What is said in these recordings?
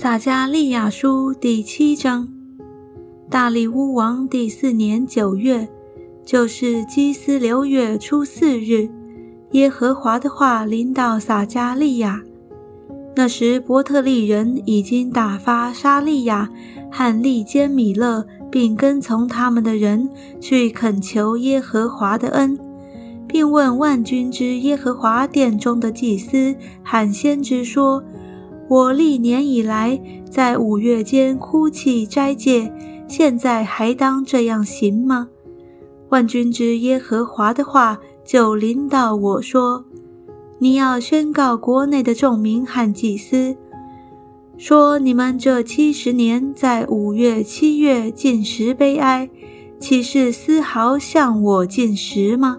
撒加利亚书第七章，大利乌王第四年九月，就是基斯流月初四日，耶和华的话临到撒加利亚。那时伯特利人已经打发沙利亚和利坚米勒，并跟从他们的人去恳求耶和华的恩，并问万军之耶和华殿中的祭司和先知说。我历年以来在五月间哭泣斋戒，现在还当这样行吗？万军之耶和华的话就临到我说：“你要宣告国内的众民和祭司，说你们这七十年在五月、七月进食悲哀，岂是丝毫向我进食吗？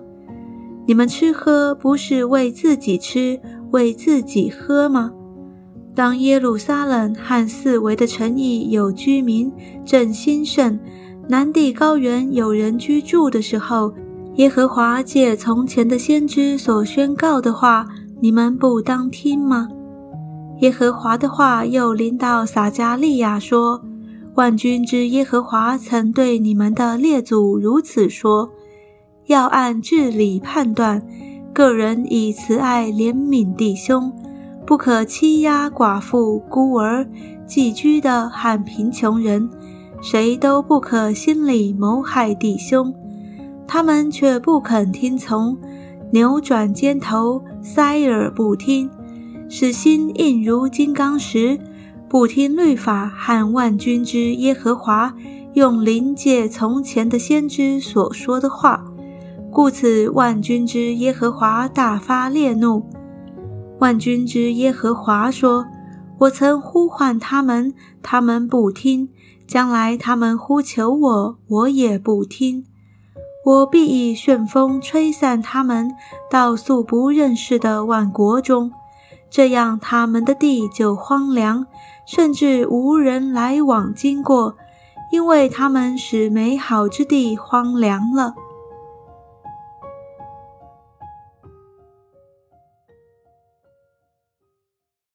你们吃喝不是为自己吃，为自己喝吗？”当耶路撒冷和四围的城邑有居民正兴盛，南地高原有人居住的时候，耶和华借从前的先知所宣告的话，你们不当听吗？耶和华的话又临到撒加利亚说：“万军之耶和华曾对你们的列祖如此说：要按治理判断，个人以慈爱怜悯弟兄。”不可欺压寡妇、孤儿、寄居的和贫穷人，谁都不可心里谋害弟兄。他们却不肯听从，扭转肩头，塞耳不听，使心硬如金刚石，不听律法和万军之耶和华用灵界从前的先知所说的话，故此万军之耶和华大发烈怒。万军之耶和华说：“我曾呼唤他们，他们不听；将来他们呼求我，我也不听。我必以旋风吹散他们，到素不认识的万国中，这样他们的地就荒凉，甚至无人来往经过，因为他们使美好之地荒凉了。”